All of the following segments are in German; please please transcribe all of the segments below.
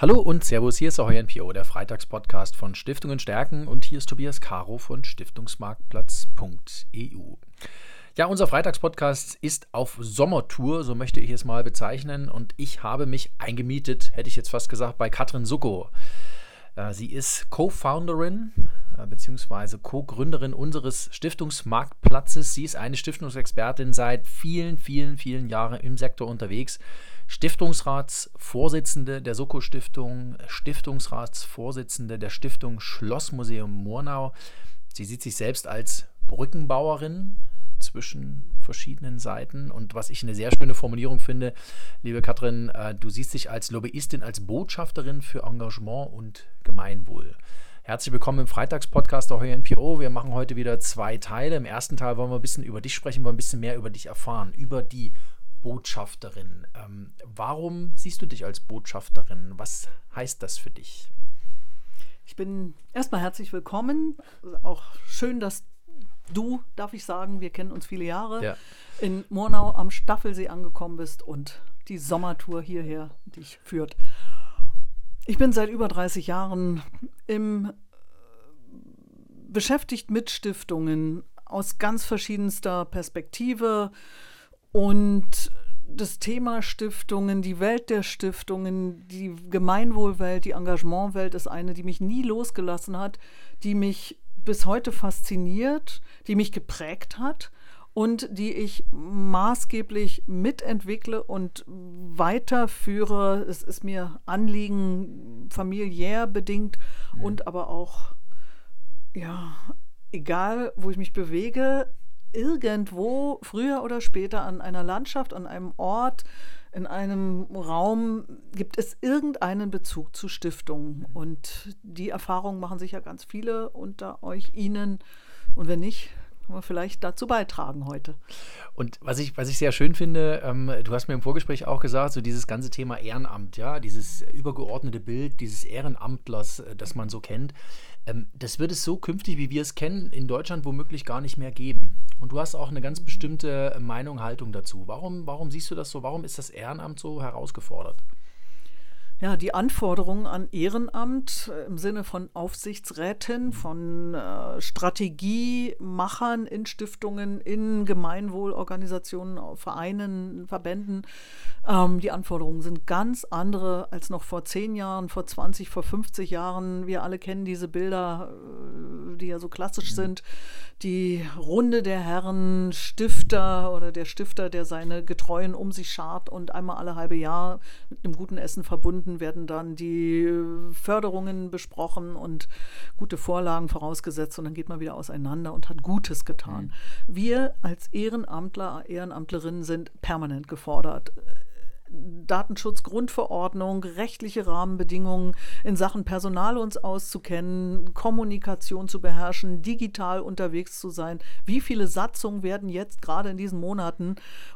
Hallo und Servus, hier ist Ahoy NPO, der Freitagspodcast von Stiftungen stärken und hier ist Tobias Caro von Stiftungsmarktplatz.eu. Ja, unser Freitagspodcast ist auf Sommertour, so möchte ich es mal bezeichnen und ich habe mich eingemietet, hätte ich jetzt fast gesagt, bei Katrin Sucko. Äh, sie ist Co-Founderin äh, bzw. Co-Gründerin unseres Stiftungsmarktplatzes. Sie ist eine Stiftungsexpertin seit vielen, vielen, vielen Jahren im Sektor unterwegs Stiftungsratsvorsitzende der Soko-Stiftung, Stiftungsratsvorsitzende der Stiftung Schlossmuseum Murnau. Sie sieht sich selbst als Brückenbauerin zwischen verschiedenen Seiten. Und was ich eine sehr schöne Formulierung finde, liebe Katrin, äh, du siehst dich als Lobbyistin, als Botschafterin für Engagement und Gemeinwohl. Herzlich willkommen im Freitagspodcast der Heuer NPO. Wir machen heute wieder zwei Teile. Im ersten Teil wollen wir ein bisschen über dich sprechen, wollen ein bisschen mehr über dich erfahren, über die Botschafterin. Ähm, warum siehst du dich als Botschafterin? Was heißt das für dich? Ich bin erstmal herzlich willkommen. Auch schön, dass du, darf ich sagen, wir kennen uns viele Jahre, ja. in Murnau am Staffelsee angekommen bist und die Sommertour hierher dich führt. Ich bin seit über 30 Jahren im beschäftigt mit Stiftungen aus ganz verschiedenster Perspektive und das Thema Stiftungen, die Welt der Stiftungen, die Gemeinwohlwelt, die Engagementwelt ist eine, die mich nie losgelassen hat, die mich bis heute fasziniert, die mich geprägt hat und die ich maßgeblich mitentwickle und weiterführe. Es ist mir Anliegen familiär bedingt mhm. und aber auch, ja, egal wo ich mich bewege, irgendwo früher oder später an einer Landschaft, an einem Ort, in einem Raum gibt es irgendeinen Bezug zu Stiftungen. Und die Erfahrung machen sicher ganz viele unter euch, Ihnen. Und wenn nicht, können wir vielleicht dazu beitragen heute. Und was ich, was ich sehr schön finde, ähm, du hast mir im Vorgespräch auch gesagt, so dieses ganze Thema Ehrenamt, ja, dieses übergeordnete Bild dieses Ehrenamtlers, äh, das man so kennt, ähm, das wird es so künftig, wie wir es kennen, in Deutschland womöglich gar nicht mehr geben. Und du hast auch eine ganz bestimmte Meinung, Haltung dazu. Warum, warum siehst du das so? Warum ist das Ehrenamt so herausgefordert? Ja, die Anforderungen an Ehrenamt äh, im Sinne von Aufsichtsräten, von äh, Strategiemachern in Stiftungen, in Gemeinwohlorganisationen, Vereinen, Verbänden, ähm, die Anforderungen sind ganz andere als noch vor zehn Jahren, vor 20, vor 50 Jahren. Wir alle kennen diese Bilder, äh, die ja so klassisch mhm. sind. Die Runde der Herren, Stifter oder der Stifter, der seine Getreuen um sich schart und einmal alle halbe Jahr mit einem guten Essen verbunden Stunden werden dann die äh, Förderungen besprochen und gute Vorlagen vorausgesetzt und dann geht man wieder auseinander und hat Gutes getan. Mhm. Wir als Ehrenamtler, Ehrenamtlerinnen sind permanent gefordert. Datenschutzgrundverordnung, rechtliche Rahmenbedingungen in Sachen Personal uns auszukennen, Kommunikation zu beherrschen, digital unterwegs zu sein. Wie viele Satzungen werden jetzt gerade in diesen Monaten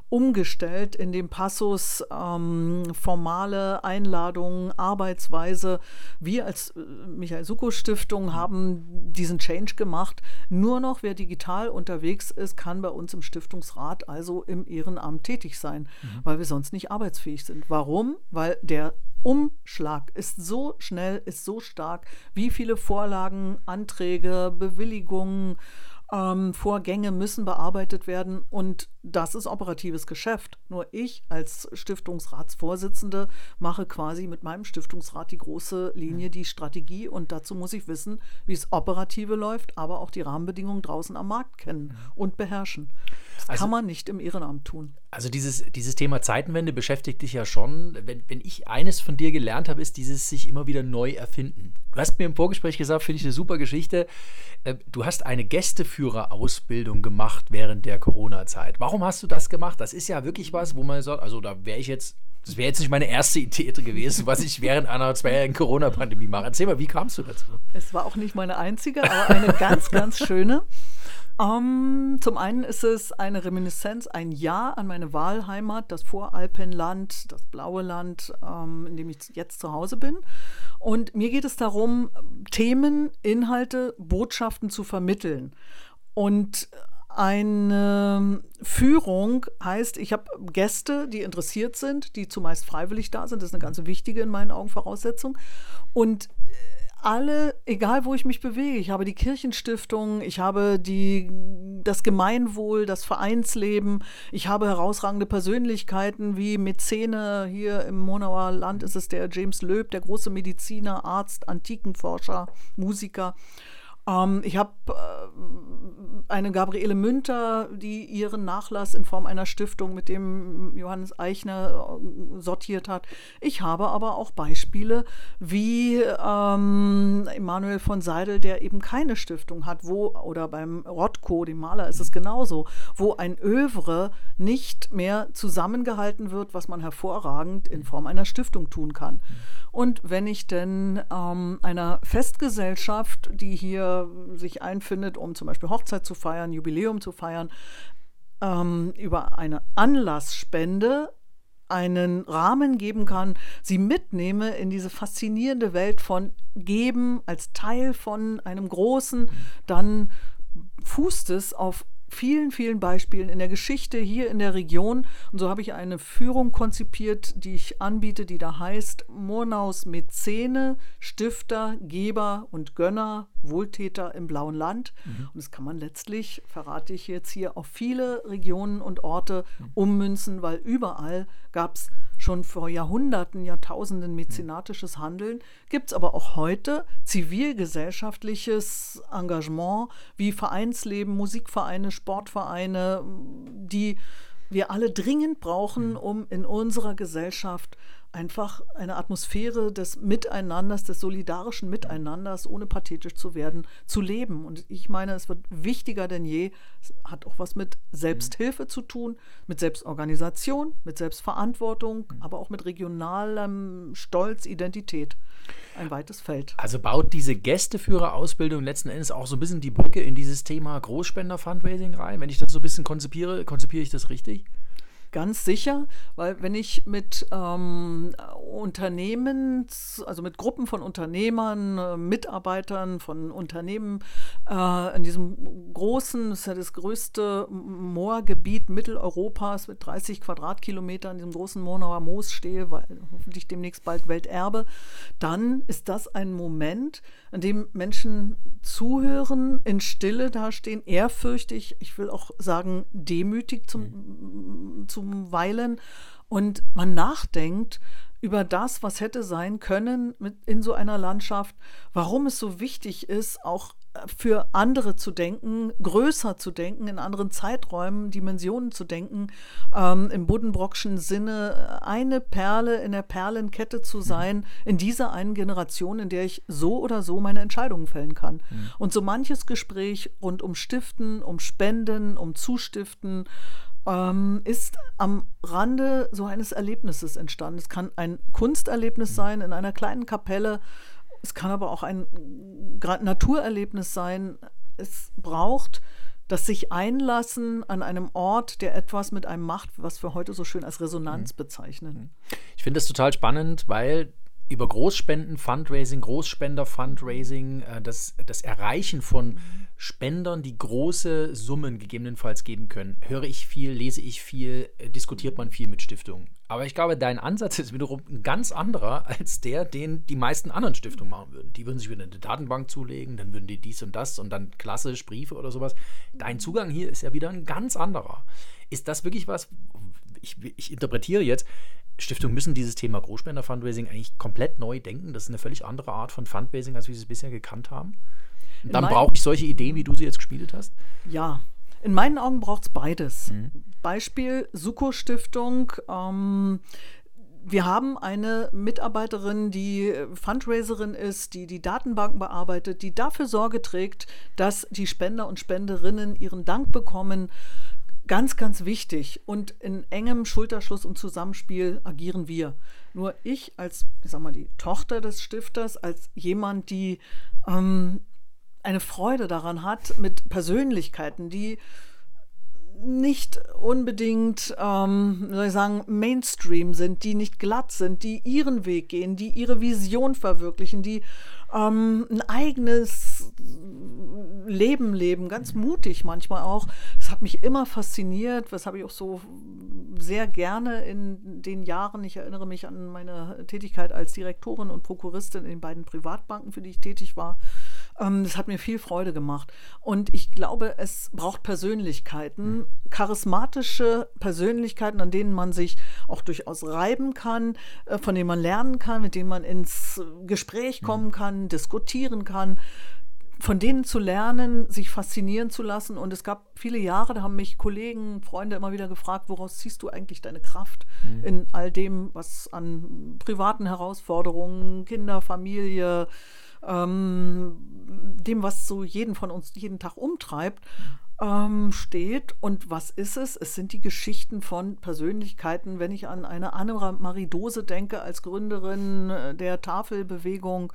umgestellt in dem Passus ähm, formale Einladungen, Arbeitsweise. Wir als äh, Michael Suko Stiftung haben diesen Change gemacht. Nur noch wer digital unterwegs ist, kann bei uns im Stiftungsrat, also im Ehrenamt tätig sein, mhm. weil wir sonst nicht arbeitsfähig sind. Warum? Weil der Umschlag ist so schnell, ist so stark. Wie viele Vorlagen, Anträge, Bewilligungen, ähm, Vorgänge müssen bearbeitet werden und das ist operatives Geschäft. Nur ich als Stiftungsratsvorsitzende mache quasi mit meinem Stiftungsrat die große Linie, die Strategie und dazu muss ich wissen, wie es operative läuft, aber auch die Rahmenbedingungen draußen am Markt kennen und beherrschen. Das also, kann man nicht im Ehrenamt tun. Also dieses, dieses Thema Zeitenwende beschäftigt dich ja schon. Wenn, wenn ich eines von dir gelernt habe, ist dieses sich immer wieder neu erfinden. Du hast mir im Vorgespräch gesagt, finde ich eine super Geschichte. Äh, du hast eine Gästeführerausbildung gemacht während der Corona-Zeit. Warum hast du das gemacht? Das ist ja wirklich was, wo man sagt, also da wäre ich jetzt, das wäre jetzt nicht meine erste Idee gewesen, was ich während einer zweijährigen Corona-Pandemie mache. Erzähl mal, wie kamst du dazu? Es war auch nicht meine einzige, aber eine ganz, ganz schöne. Um, zum einen ist es eine Reminiszenz, ein Ja an meine Wahlheimat, das Voralpenland, das blaue Land, um, in dem ich jetzt zu Hause bin. Und mir geht es darum, Themen, Inhalte, Botschaften zu vermitteln. Und eine Führung heißt, ich habe Gäste, die interessiert sind, die zumeist freiwillig da sind. Das ist eine ganz wichtige in meinen Augen Voraussetzung. Und alle, egal wo ich mich bewege, ich habe die Kirchenstiftung, ich habe die, das Gemeinwohl, das Vereinsleben, ich habe herausragende Persönlichkeiten wie Mäzene, hier im Monauer Land ist es der James Löb, der große Mediziner, Arzt, Antikenforscher, Musiker. Ähm, ich habe äh, eine Gabriele Münter, die ihren Nachlass in Form einer Stiftung mit dem Johannes Eichner äh, sortiert hat. Ich habe aber auch Beispiele wie ähm, Emanuel von Seidel, der eben keine Stiftung hat, wo, oder beim Rothko, dem Maler, ist es genauso, wo ein Övre nicht mehr zusammengehalten wird, was man hervorragend in Form einer Stiftung tun kann. Und wenn ich denn ähm, einer Festgesellschaft, die hier sich einfindet, um zum Beispiel Hochzeit zu feiern, Jubiläum zu feiern, ähm, über eine Anlassspende einen Rahmen geben kann, sie mitnehme in diese faszinierende Welt von Geben als Teil von einem Großen, dann fußt es auf vielen, vielen Beispielen in der Geschichte hier in der Region. Und so habe ich eine Führung konzipiert, die ich anbiete, die da heißt Murnaus Mäzene, Stifter, Geber und Gönner, Wohltäter im blauen Land. Mhm. Und das kann man letztlich, verrate ich jetzt hier, auf viele Regionen und Orte mhm. ummünzen, weil überall gab es schon vor Jahrhunderten, Jahrtausenden mäzenatisches Handeln, gibt es aber auch heute zivilgesellschaftliches Engagement wie Vereinsleben, Musikvereine, Sportvereine, die wir alle dringend brauchen, um in unserer Gesellschaft einfach eine Atmosphäre des Miteinanders, des solidarischen Miteinanders, ohne pathetisch zu werden, zu leben. Und ich meine, es wird wichtiger denn je. Es hat auch was mit Selbsthilfe zu tun, mit Selbstorganisation, mit Selbstverantwortung, aber auch mit regionalem Stolz, Identität. Ein weites Feld. Also baut diese Gästeführerausbildung letzten Endes auch so ein bisschen die Brücke in dieses Thema Großspender-Fundraising rein. Wenn ich das so ein bisschen konzipiere, konzipiere ich das richtig? Ganz sicher, weil wenn ich mit ähm, Unternehmen, also mit Gruppen von Unternehmern, äh, Mitarbeitern von Unternehmen äh, in diesem großen, das ist ja das größte Moorgebiet Mitteleuropas mit 30 Quadratkilometern, in diesem großen Monauer Moos stehe, weil hoffentlich demnächst bald Welterbe, dann ist das ein Moment, an dem Menschen zuhören, in Stille dastehen, ehrfürchtig, ich will auch sagen demütig zum, mhm. zum Weilen und man nachdenkt über das, was hätte sein können mit, in so einer Landschaft, warum es so wichtig ist, auch für andere zu denken, größer zu denken, in anderen Zeiträumen, Dimensionen zu denken, ähm, im Buddenbrockschen Sinne eine Perle in der Perlenkette zu mhm. sein, in dieser einen Generation, in der ich so oder so meine Entscheidungen fällen kann. Mhm. Und so manches Gespräch rund um Stiften, um Spenden, um Zustiften, ähm, ist am Rande so eines Erlebnisses entstanden. Es kann ein Kunsterlebnis mhm. sein in einer kleinen Kapelle, es kann aber auch ein Naturerlebnis sein. Es braucht das sich einlassen an einem Ort, der etwas mit einem macht, was wir heute so schön als Resonanz mhm. bezeichnen. Ich finde das total spannend, weil über Großspenden, Fundraising, Großspender-Fundraising, äh, das, das Erreichen von Spendern, die große Summen gegebenenfalls geben können, höre ich viel, lese ich viel, äh, diskutiert man viel mit Stiftungen. Aber ich glaube, dein Ansatz ist wiederum ein ganz anderer als der, den die meisten anderen Stiftungen machen würden. Die würden sich wieder eine Datenbank zulegen, dann würden die dies und das und dann klassisch Briefe oder sowas. Dein Zugang hier ist ja wieder ein ganz anderer. Ist das wirklich was, ich, ich interpretiere jetzt, Stiftungen müssen dieses Thema Großspender-Fundraising eigentlich komplett neu denken. Das ist eine völlig andere Art von Fundraising, als wir es bisher gekannt haben. Dann brauche ich solche Ideen, wie du sie jetzt gespielt hast? Ja, in meinen Augen braucht es beides. Mhm. Beispiel Suko-Stiftung. Ähm, wir haben eine Mitarbeiterin, die Fundraiserin ist, die die Datenbanken bearbeitet, die dafür Sorge trägt, dass die Spender und Spenderinnen ihren Dank bekommen. Ganz, ganz wichtig. Und in engem Schulterschluss und Zusammenspiel agieren wir. Nur ich als, ich sag mal, die Tochter des Stifters, als jemand, die ähm, eine Freude daran hat, mit Persönlichkeiten, die nicht unbedingt, ähm, soll ich sagen, Mainstream sind, die nicht glatt sind, die ihren Weg gehen, die ihre Vision verwirklichen, die ähm, ein eigenes Leben leben, ganz mutig manchmal auch. Das hat mich immer fasziniert, was habe ich auch so sehr gerne in den Jahren. Ich erinnere mich an meine Tätigkeit als Direktorin und Prokuristin in den beiden Privatbanken, für die ich tätig war. Ähm, das hat mir viel Freude gemacht. Und ich glaube, es braucht Persönlichkeiten, charismatische Persönlichkeiten, an denen man sich auch durchaus reiben kann, äh, von denen man lernen kann, mit denen man ins Gespräch kommen kann, diskutieren kann von denen zu lernen, sich faszinieren zu lassen. Und es gab viele Jahre, da haben mich Kollegen, Freunde immer wieder gefragt, woraus ziehst du eigentlich deine Kraft mhm. in all dem, was an privaten Herausforderungen, Kinder, Familie, ähm, dem, was so jeden von uns jeden Tag umtreibt, ähm, steht. Und was ist es? Es sind die Geschichten von Persönlichkeiten. Wenn ich an eine Anne-Marie Dose denke, als Gründerin äh, der Tafelbewegung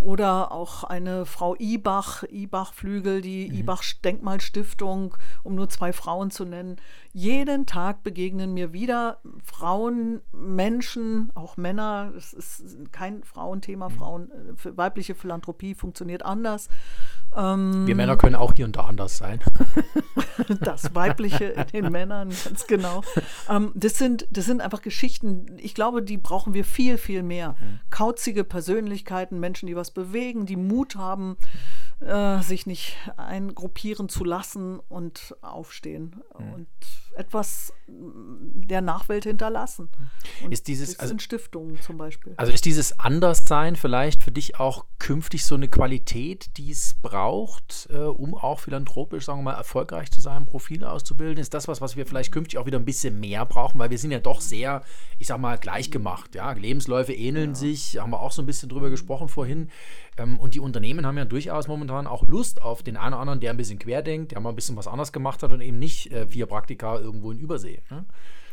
oder auch eine Frau Ibach, Ibach-Flügel, die mhm. Ibach-Denkmalstiftung, um nur zwei Frauen zu nennen. Jeden Tag begegnen mir wieder Frauen, Menschen, auch Männer. Es ist kein Frauenthema. Mhm. Frauen, äh, weibliche Philanthropie funktioniert anders. Ähm, Wir Männer können auch hier und da anders sein. das Weibliche in den Männern, ganz genau. Ähm, das, sind, das sind einfach Geschichten, ich glaube, die brauchen wir viel, viel mehr. Mhm. Kauzige Persönlichkeiten, Menschen, die was bewegen, die Mut haben, äh, sich nicht eingruppieren zu lassen und aufstehen. Mhm. Und etwas der Nachwelt hinterlassen. Und ist dieses das also, sind Stiftungen zum Beispiel. Also ist dieses Anderssein vielleicht für dich auch künftig so eine Qualität, die es braucht, äh, um auch philanthropisch, sagen wir mal, erfolgreich zu sein, Profile auszubilden? Ist das was, was wir vielleicht künftig auch wieder ein bisschen mehr brauchen, weil wir sind ja doch sehr, ich sag mal, gleichgemacht. Ja, Lebensläufe ähneln ja. sich, haben wir auch so ein bisschen drüber gesprochen vorhin. Ähm, und die Unternehmen haben ja durchaus momentan auch Lust auf den einen oder anderen, der ein bisschen querdenkt, der mal ein bisschen was anderes gemacht hat und eben nicht äh, vier Praktika irgendwo in Übersee. Ne?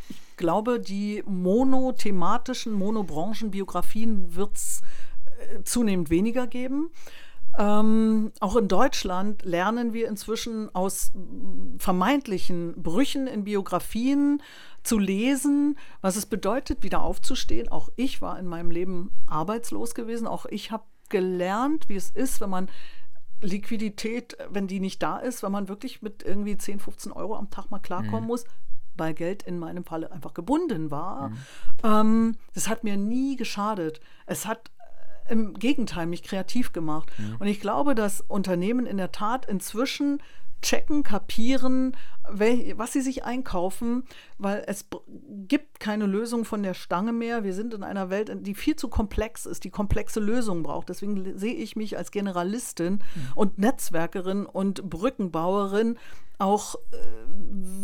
Ich glaube, die monothematischen, Monobranchen-Biografien wird es äh, zunehmend weniger geben. Ähm, auch in Deutschland lernen wir inzwischen aus vermeintlichen Brüchen in Biografien zu lesen, was es bedeutet, wieder aufzustehen. Auch ich war in meinem Leben arbeitslos gewesen. Auch ich habe gelernt, wie es ist, wenn man Liquidität, wenn die nicht da ist, wenn man wirklich mit irgendwie 10, 15 Euro am Tag mal klarkommen mhm. muss, weil Geld in meinem Falle einfach gebunden war. Mhm. Ähm, das hat mir nie geschadet. Es hat äh, im Gegenteil mich kreativ gemacht. Mhm. Und ich glaube, dass Unternehmen in der Tat inzwischen checken, kapieren, was sie sich einkaufen, weil es gibt keine Lösung von der Stange mehr. Wir sind in einer Welt, die viel zu komplex ist, die komplexe Lösungen braucht. Deswegen sehe ich mich als Generalistin mhm. und Netzwerkerin und Brückenbauerin auch äh,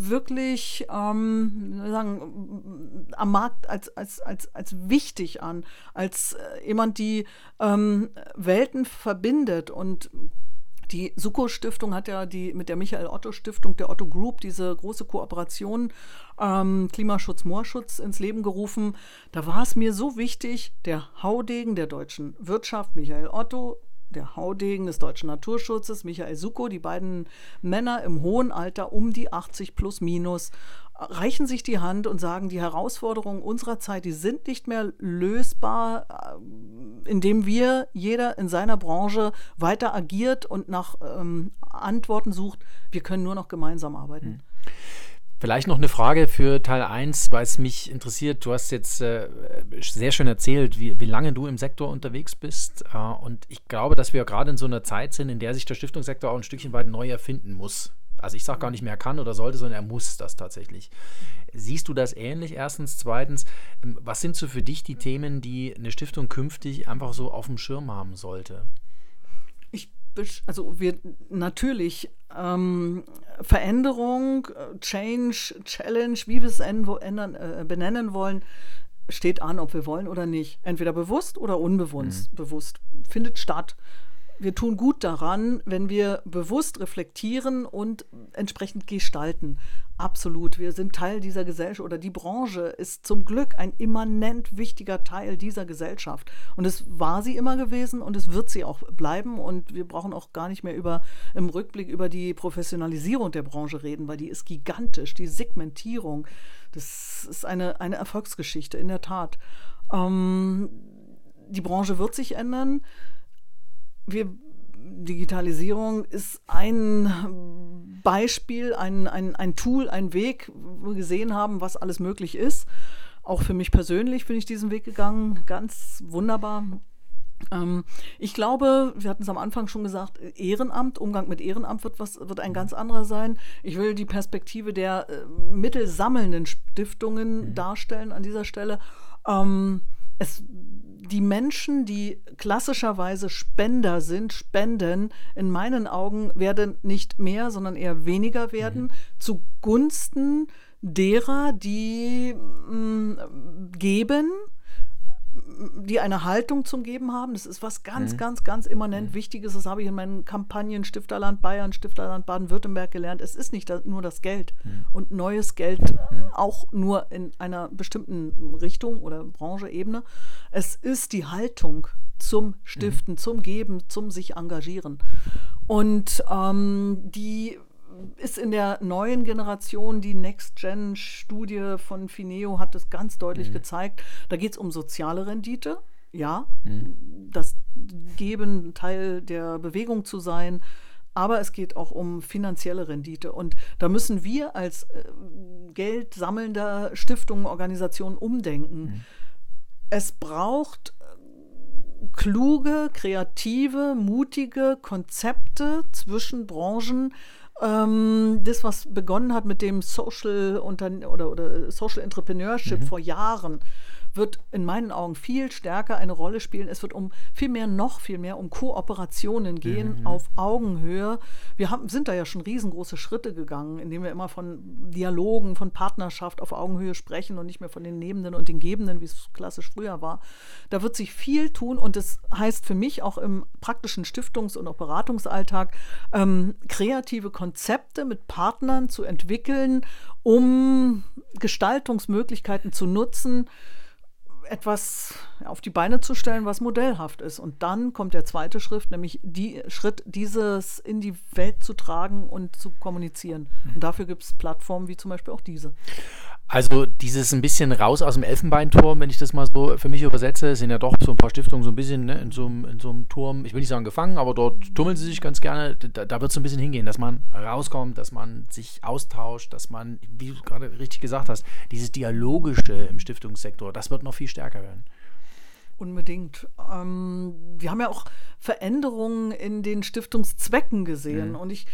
wirklich ähm, sagen, am Markt als, als, als, als wichtig an, als äh, jemand, die ähm, Welten verbindet und die Suko-Stiftung hat ja die mit der Michael-Otto-Stiftung, der Otto Group, diese große Kooperation ähm, Klimaschutz, Moorschutz ins Leben gerufen. Da war es mir so wichtig, der Haudegen der deutschen Wirtschaft, Michael Otto, der Haudegen des deutschen Naturschutzes, Michael Suko, die beiden Männer im hohen Alter um die 80 plus minus reichen sich die Hand und sagen, die Herausforderungen unserer Zeit, die sind nicht mehr lösbar, äh, indem wir, jeder in seiner Branche weiter agiert und nach ähm, Antworten sucht. Wir können nur noch gemeinsam arbeiten. Hm. Vielleicht noch eine Frage für Teil 1, weil es mich interessiert. Du hast jetzt äh, sehr schön erzählt, wie, wie lange du im Sektor unterwegs bist. Äh, und ich glaube, dass wir gerade in so einer Zeit sind, in der sich der Stiftungssektor auch ein Stückchen weit neu erfinden muss. Also ich sage gar nicht mehr kann oder sollte, sondern er muss das tatsächlich. Siehst du das ähnlich? Erstens. Zweitens, ähm, was sind so für dich die Themen, die eine Stiftung künftig einfach so auf dem Schirm haben sollte? Also wir natürlich ähm, Veränderung, Change, Challenge, wie wir es ändern, äh, benennen wollen, steht an, ob wir wollen oder nicht. Entweder bewusst oder unbewusst. Mhm. Bewusst findet statt wir tun gut daran, wenn wir bewusst reflektieren und entsprechend gestalten. Absolut. Wir sind Teil dieser Gesellschaft oder die Branche ist zum Glück ein immanent wichtiger Teil dieser Gesellschaft. Und es war sie immer gewesen und es wird sie auch bleiben. Und wir brauchen auch gar nicht mehr über, im Rückblick über die Professionalisierung der Branche reden, weil die ist gigantisch. Die Segmentierung, das ist eine, eine Erfolgsgeschichte, in der Tat. Ähm, die Branche wird sich ändern wir, Digitalisierung ist ein Beispiel, ein, ein, ein Tool, ein Weg, wo wir gesehen haben, was alles möglich ist. Auch für mich persönlich bin ich diesen Weg gegangen, ganz wunderbar. Ähm, ich glaube, wir hatten es am Anfang schon gesagt, Ehrenamt, Umgang mit Ehrenamt wird, was, wird ein ganz anderer sein. Ich will die Perspektive der äh, mittelsammelnden Stiftungen mhm. darstellen an dieser Stelle. Ähm, es, die Menschen, die klassischerweise Spender sind, spenden, in meinen Augen werden nicht mehr, sondern eher weniger werden, mhm. zugunsten derer, die mh, mm, geben, die eine Haltung zum Geben haben. Das ist was ganz, mhm. ganz, ganz immanent mhm. Wichtiges. Das habe ich in meinen Kampagnen Stifterland Bayern, Stifterland Baden-Württemberg gelernt. Es ist nicht nur das Geld mhm. und neues Geld mhm. auch nur in einer bestimmten Richtung oder Branche, Ebene. Es ist die Haltung zum Stiften, mhm. zum Geben, zum sich engagieren. Und ähm, die ist in der neuen Generation, die Next-Gen-Studie von Fineo hat es ganz deutlich mhm. gezeigt. Da geht es um soziale Rendite. Ja, mhm. das Geben Teil der Bewegung zu sein. Aber es geht auch um finanzielle Rendite. Und da müssen wir als äh, Geld sammelnder Stiftungen, Organisationen umdenken. Mhm. Es braucht äh, kluge, kreative, mutige Konzepte zwischen Branchen, ähm, das, was begonnen hat mit dem Social oder, oder Social Entrepreneurship mhm. vor Jahren, wird in meinen Augen viel stärker eine Rolle spielen. Es wird um viel mehr, noch viel mehr um Kooperationen gehen mhm. auf Augenhöhe. Wir haben, sind da ja schon riesengroße Schritte gegangen, indem wir immer von Dialogen, von Partnerschaft auf Augenhöhe sprechen und nicht mehr von den Nebenden und den Gebenden, wie es klassisch früher war. Da wird sich viel tun und das heißt für mich auch im praktischen Stiftungs- und auch Beratungsalltag, ähm, kreative Konzepte mit Partnern zu entwickeln, um Gestaltungsmöglichkeiten zu nutzen, etwas auf die Beine zu stellen, was modellhaft ist. Und dann kommt der zweite Schritt, nämlich die Schritt, dieses in die Welt zu tragen und zu kommunizieren. Und dafür gibt es Plattformen wie zum Beispiel auch diese. Also dieses ein bisschen raus aus dem Elfenbeinturm, wenn ich das mal so für mich übersetze, sind ja doch so ein paar Stiftungen so ein bisschen ne, in, so einem, in so einem Turm, ich will nicht sagen gefangen, aber dort tummeln sie sich ganz gerne. Da, da wird es so ein bisschen hingehen, dass man rauskommt, dass man sich austauscht, dass man, wie du gerade richtig gesagt hast, dieses Dialogische im Stiftungssektor, das wird noch viel stärker werden. Unbedingt. Ähm, wir haben ja auch Veränderungen in den Stiftungszwecken gesehen. Mhm. Und ich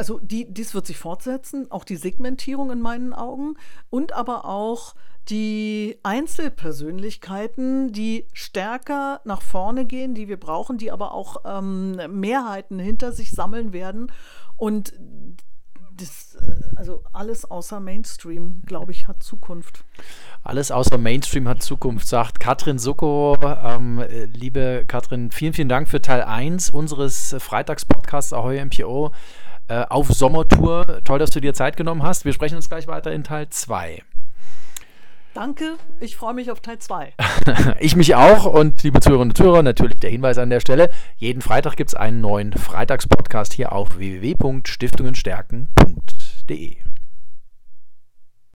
also die, dies wird sich fortsetzen, auch die Segmentierung in meinen Augen und aber auch die Einzelpersönlichkeiten, die stärker nach vorne gehen, die wir brauchen, die aber auch ähm, Mehrheiten hinter sich sammeln werden. Und das, äh, also alles außer Mainstream, glaube ich, hat Zukunft. Alles außer Mainstream hat Zukunft, sagt Katrin Sucko. Ähm, liebe Katrin, vielen, vielen Dank für Teil 1 unseres Freitagspodcasts Ahoy MPO. Äh, auf Sommertour. Toll, dass du dir Zeit genommen hast. Wir sprechen uns gleich weiter in Teil 2. Danke, ich freue mich auf Teil 2. ich mich auch und liebe Zuhörerinnen und Zuhörer, natürlich der Hinweis an der Stelle. Jeden Freitag gibt es einen neuen Freitagspodcast hier auf www.stiftungenstärken.de.